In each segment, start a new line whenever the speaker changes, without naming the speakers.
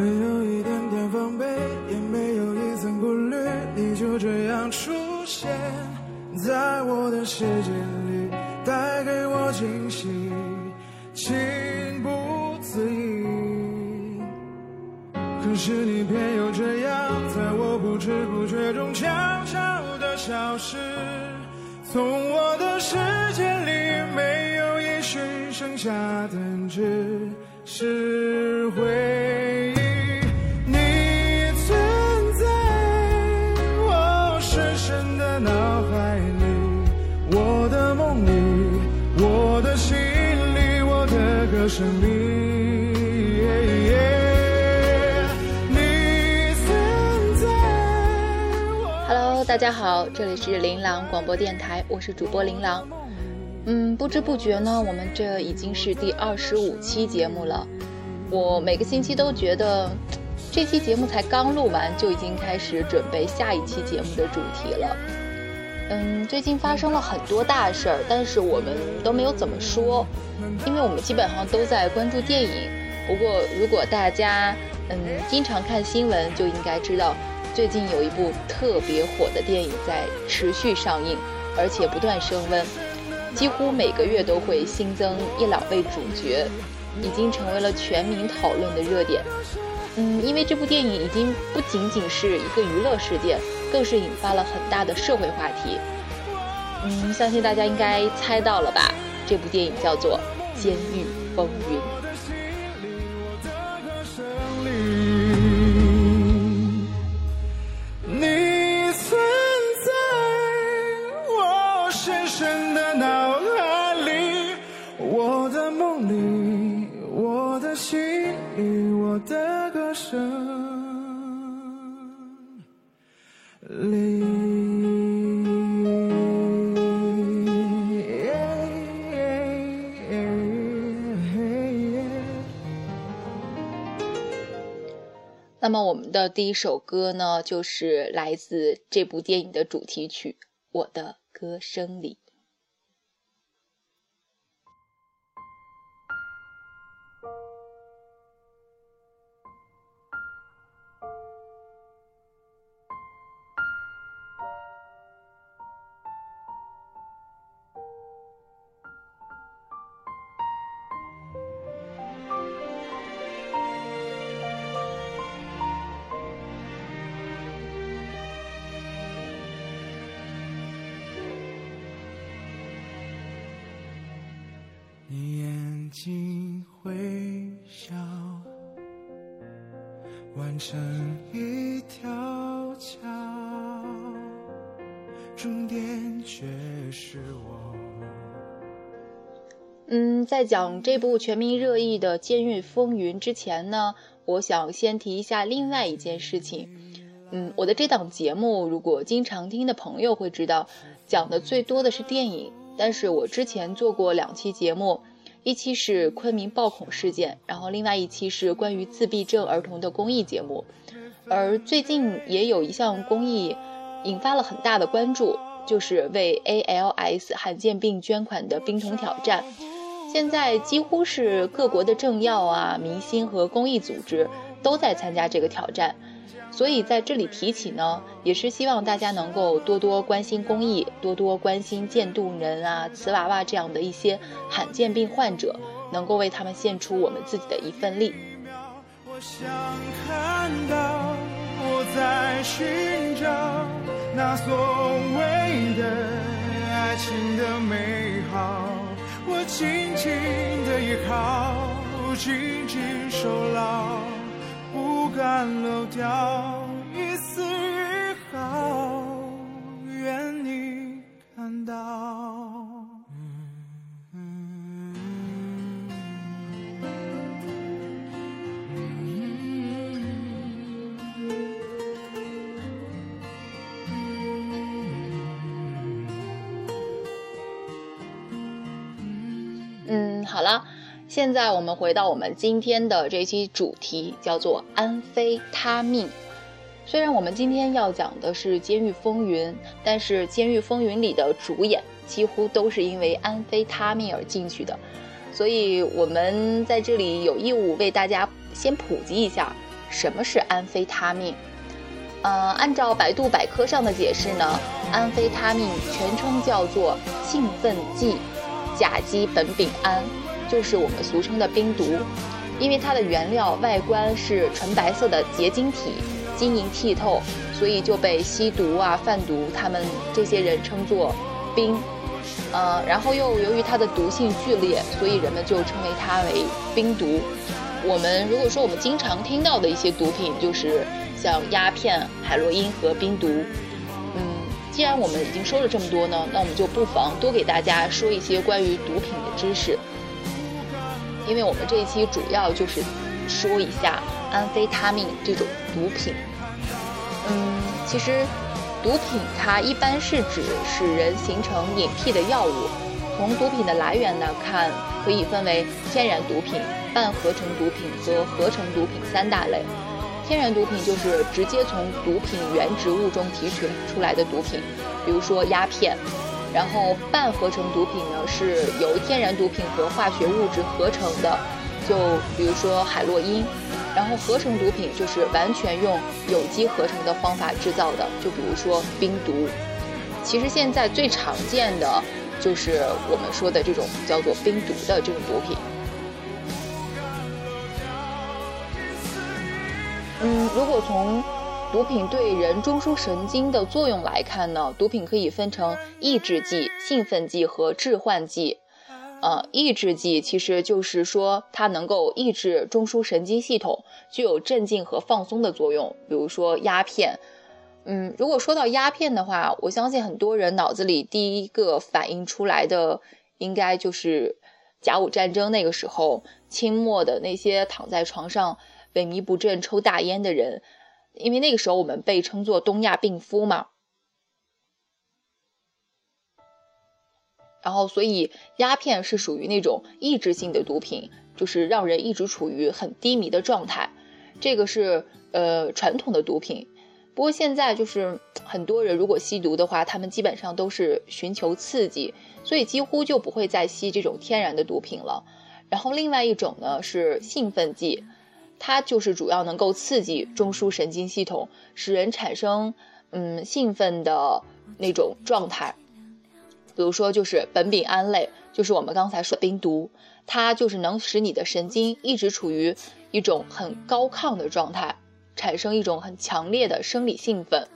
没有一点点防备，也没有一丝顾虑，你就这样出现在我的世界里，带给我惊喜，情不自已。可是你偏又这样，在我不知不觉中悄悄地消失，从我的世界里没有音讯，剩下的只是的歌声里。你存在我
Hello，大家好，这里是琳琅广播电台，我是主播琳琅。嗯，不知不觉呢，我们这已经是第二十五期节目了。我每个星期都觉得，这期节目才刚录完，就已经开始准备下一期节目的主题了。嗯，最近发生了很多大事儿，但是我们都没有怎么说，因为我们基本上都在关注电影。不过，如果大家嗯经常看新闻，就应该知道，最近有一部特别火的电影在持续上映，而且不断升温，几乎每个月都会新增一两位主角，已经成为了全民讨论的热点。嗯，因为这部电影已经不仅仅是一个娱乐事件，更是引发了很大的社会话题。嗯，相信大家应该猜到了吧？这部电影叫做《监狱风云》。
我的心里，我的歌声
那么我们的第一首歌呢，就是来自这部电影的主题曲《我的歌声里》。
睛会笑，完成一条桥，终点却是我。
嗯，在讲这部全民热议的《监狱风云》之前呢，我想先提一下另外一件事情。嗯，我的这档节目，如果经常听的朋友会知道，讲的最多的是电影。但是我之前做过两期节目，一期是昆明暴恐事件，然后另外一期是关于自闭症儿童的公益节目。而最近也有一项公益引发了很大的关注，就是为 ALS 罕见病捐款的冰桶挑战。现在几乎是各国的政要啊、明星和公益组织都在参加这个挑战。所以在这里提起呢，也是希望大家能够多多关心公益，多多关心渐冻人啊、瓷娃娃这样的一些罕见病患者，能够为他们献出我们自己的一份力。
我想看到我在寻找那所谓的爱情的美好，我紧紧的依靠，紧紧守牢，不敢漏掉一丝一毫，愿你看到。
现在我们回到我们今天的这期主题，叫做“安非他命”。虽然我们今天要讲的是《监狱风云》，但是《监狱风云》里的主演几乎都是因为安非他命而进去的，所以我们在这里有义务为大家先普及一下什么是安非他命？呃，按照百度百科上的解释呢，安非他命全称叫做兴奋剂甲基苯丙胺，就是我们俗称的冰毒。因为它的原料外观是纯白色的结晶体，晶莹剔透，所以就被吸毒啊、贩毒他们这些人称作冰。呃，然后又由于它的毒性剧烈，所以人们就称为它为冰毒。我们如果说我们经常听到的一些毒品，就是像鸦片、海洛因和冰毒。嗯，既然我们已经说了这么多呢，那我们就不妨多给大家说一些关于毒品的知识。因为我们这一期主要就是说一下安非他命这种毒品。嗯，其实毒品它一般是指使人形成瘾癖的药物。从毒品的来源呢看，可以分为天然毒品、半合成毒品和合成毒品三大类。天然毒品就是直接从毒品原植物中提取出来的毒品，比如说鸦片。然后半合成毒品呢，是由天然毒品和化学物质合成的，就比如说海洛因。然后合成毒品就是完全用有机合成的方法制造的，就比如说冰毒。其实现在最常见的就是我们说的这种叫做冰毒的这种毒品。嗯，如果从毒品对人中枢神经的作用来看呢，毒品可以分成抑制剂、兴奋剂和致幻剂。呃，抑制剂其实就是说它能够抑制中枢神经系统，具有镇静和放松的作用。比如说鸦片。嗯，如果说到鸦片的话，我相信很多人脑子里第一个反应出来的，应该就是甲午战争那个时候，清末的那些躺在床上萎靡不振、抽大烟的人。因为那个时候我们被称作东亚病夫嘛，然后所以鸦片是属于那种抑制性的毒品，就是让人一直处于很低迷的状态。这个是呃传统的毒品，不过现在就是很多人如果吸毒的话，他们基本上都是寻求刺激，所以几乎就不会再吸这种天然的毒品了。然后另外一种呢是兴奋剂。它就是主要能够刺激中枢神经系统，使人产生嗯兴奋的那种状态。比如说，就是苯丙胺类，就是我们刚才说冰毒，它就是能使你的神经一直处于一种很高亢的状态，产生一种很强烈的生理兴奋。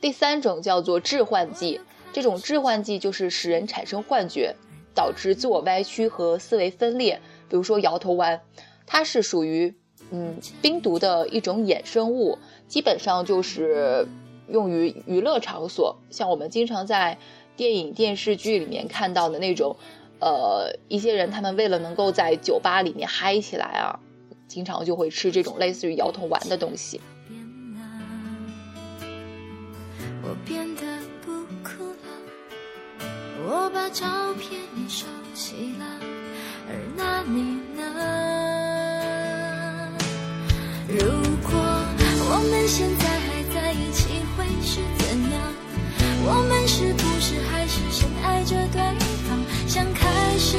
第三种叫做致幻剂，这种致幻剂就是使人产生幻觉，导致自我歪曲和思维分裂。比如说摇头丸，它是属于。嗯，冰毒的一种衍生物，基本上就是用于娱乐场所，像我们经常在电影、电视剧里面看到的那种，呃，一些人他们为了能够在酒吧里面嗨起来啊，经常就会吃这种类似于摇头丸的东西。我变得不哭了，我把照片也收起了，而那你现在还在一起，会是怎样？我们是不是还是深爱着对方，想开始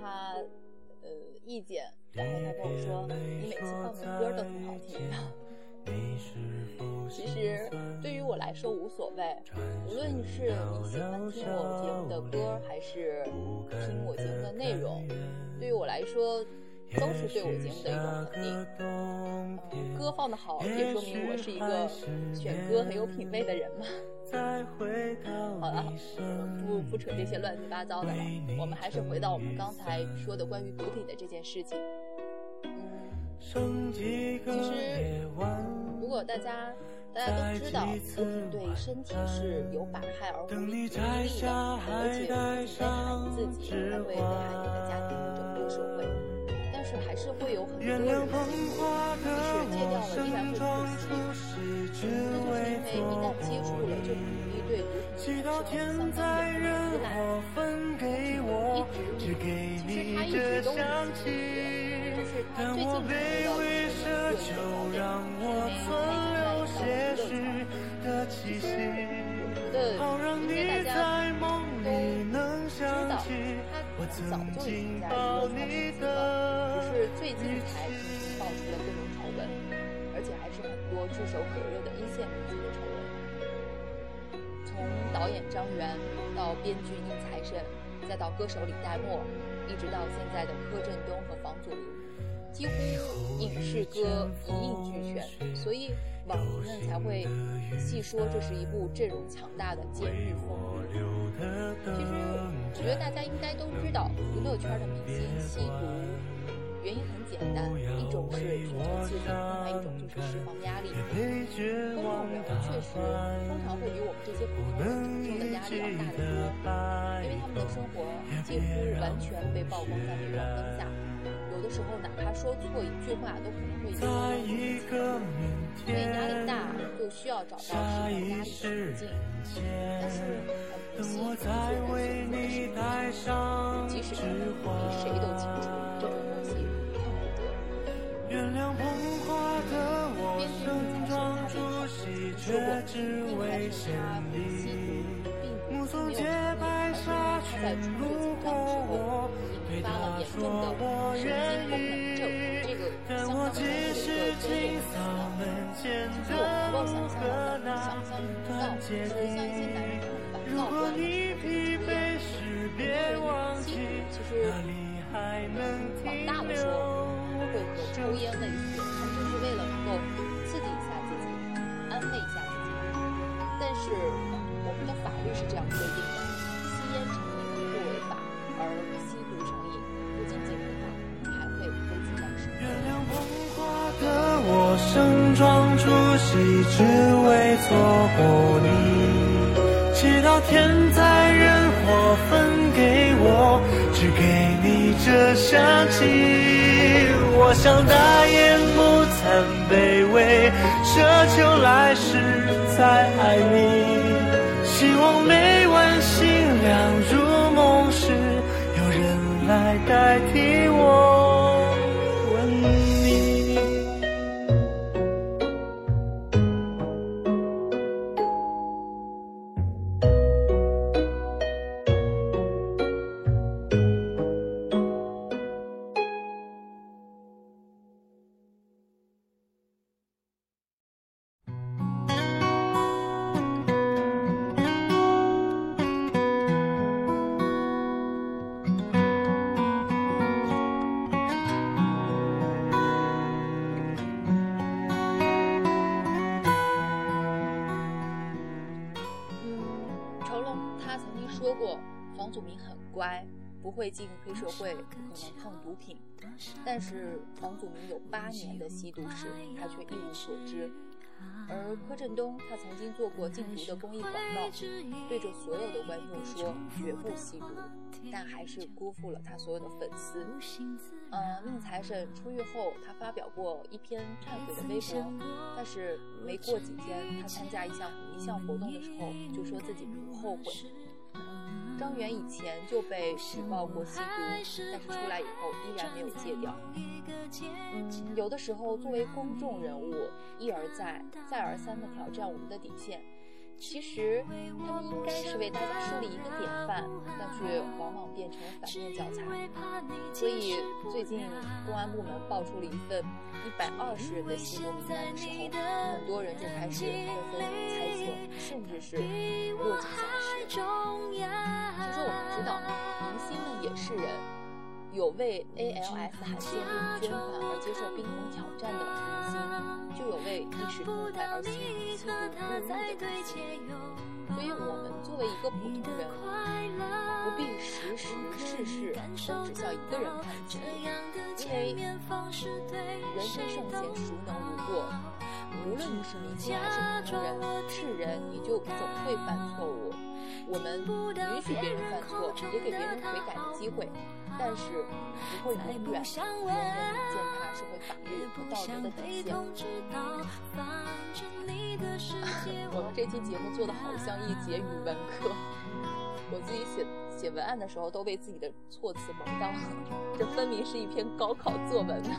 他呃意见，然后他跟我说你每次放的歌都挺好听的。其实对于我来说无所谓，无论是你喜欢听我节目的歌，还是听我节目的内容，对于我来说都是对我节目的一种肯定。嗯歌放的好，也说明我是一个选歌很有品味的人嘛。好了，不不扯这些乱七八糟的了，我们还是回到我们刚才说的关于毒品的这件事情。嗯，其实如果大家大家都知道，毒品对身体是有百害而无无一利的，而且不仅危害你自己，还会危害你的家庭和整个社会。还是会有很多人戒毒，即使戒掉了，依然会可惜。这就是因为一旦接触了，就很容易对毒品产生相当严重的依赖。一直，其实他一直都很拒绝，但是他最近成为了全民热议的焦点，因为他已经蔓延到了娱乐圈。其实我觉得应该大家都知道，他早就已经在娱乐圈沉寂了，只最近才频频爆出了各种丑闻，而且还是很多炙手可热的一线明星的丑闻。从导演张元到编剧宁财神，再到歌手李代沫，一直到现在的柯震东和房祖名，几乎影视歌一应俱全，所以网民们才会细说这是一部阵容强大的监狱风云。其实，我觉得大家应该都知道，娱乐圈的明星吸毒原因很简单，一种是寻求刺激，另外一种就是释放压力。公众人物确实通常会比我们这些普通人承受的压力要大得多，因为他们的生活几乎完全被曝光在镁光灯下，有的时候哪怕说错一句话都可能会引发舆论所以压力大就需要找到释放压力的途径。但是很不幸，有些人选择的是什么？即使你比谁都清楚这种。编剧宁财神他自己说过，宁财神他吸毒并没有成瘾，而是他在处理紧张的时候引发了严重的神经功能症，这个相当严肃的一个专业名词了。其实我们能够想象得到，想象不到，就是像一些男人他们烦躁惯了之后就会抽烟，很多人吸毒其实往大了说会和抽烟类似，他就是为了能够刺激一下自己，安慰一下自己。但是我们的法律是这样规定的：吸烟成瘾不违法，而吸毒成瘾不仅仅违法，还会危及到生命。
的我盛装出席，只为错过你。祈祷天灾人祸分给我，只给你这香气。我想大言不惭卑微，奢求来世再爱你。希望每晚星亮如梦时，有人来代替
王祖明很乖，不会进黑社会，不可能碰毒品。但是王祖明有八年的吸毒史，他却一无所知。而柯震东，他曾经做过禁毒的公益广告，对着所有的观众说绝不吸毒，但还是辜负了他所有的粉丝。呃，宁财神出狱后，他发表过一篇忏悔的微博，但是没过几天，他参加一项一项活动的时候，就说自己不后悔。张元以前就被举报过吸毒，但是出来以后依然没有戒掉。嗯，有的时候作为公众人物，一而再、再而三地挑战我们的底线。其实他们应该是为大家树立一个典范，但却往往变成了反面教材。所以最近公安部门爆出了一份一百二十人的吸毒名单的时候，很多人就开始纷纷猜测，甚至是落井下石。其实我们知道，明星们也是人，有为 ALS 罕见病捐款而接受冰桶挑战的明星，就有为一时痛快而陷入吸毒入狱的明星。所以，我们作为一个普通人，不必时时事事都只向一个人看齐，因为人非圣贤，孰能无过？无论你是明星还是普通人，是人你就总会犯错误。我们允许别人犯错，也给别人悔改的机会，但是不会永远永远践踏社会法律和道德的底线。我们这期节目做的好像一节语文课，我自己写写文案的时候都被自己的措辞萌到了，这分明是一篇高考作文呢。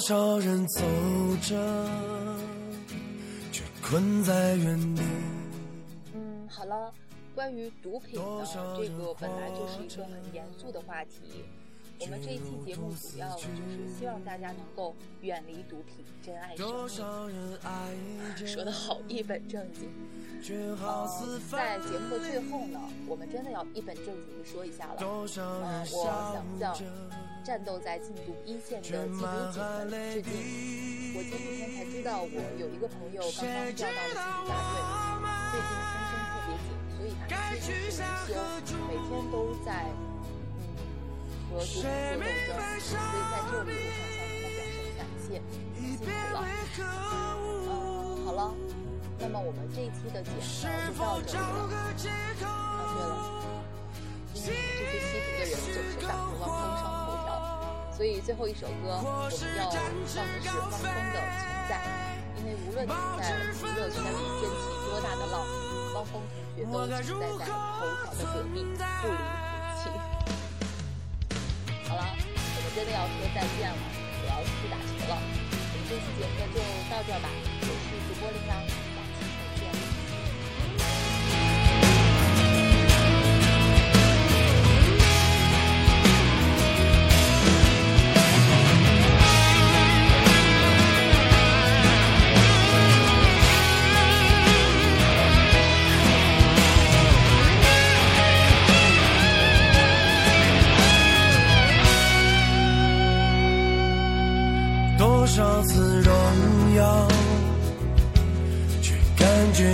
少人走着，却困在原地。
嗯，好了，关于毒品呢，这个本来就是一个很严肃的话题。我们这一期节目主要就是希望大家能够远离毒品，珍爱生命。说的好一本正经。呃，在节目的最后呢，我们真的要一本正经的说一下了。嗯，我想向。战斗在禁毒一线的缉毒警们致敬！我前几天才知道，我有一个朋友刚刚调到了禁毒大队，最近风声特别紧，所以他几乎是轮休，每天都在嗯和毒品做斗争。所以在这里，我想向他表示感谢，辛苦了。嗯，好了，那么我们这一期的节目就到这里了。啊，对了，因为这些吸毒的人总是打不忘登上。所以最后一首歌我们要放的是汪峰的《存在》，因为无论你在娱乐圈里掀起多大的浪，汪峰同学都在在头条的隔壁，不离不弃。好了，我们真的要说再见了，我要去打球了。我们这期节目就到这吧，我是主播林琅。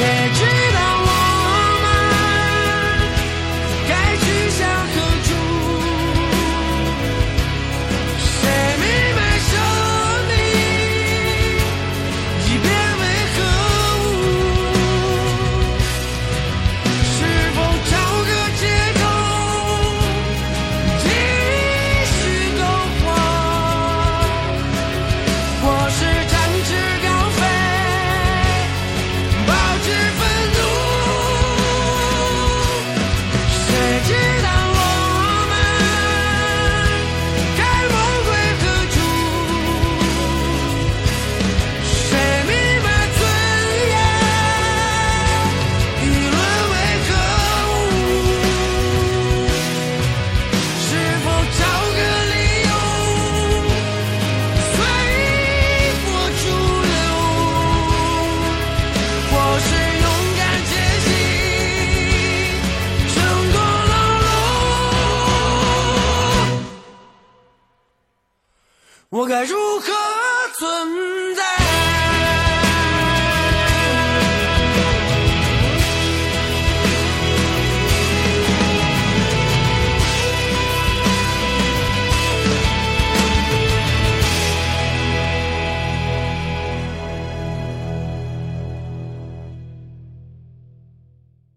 take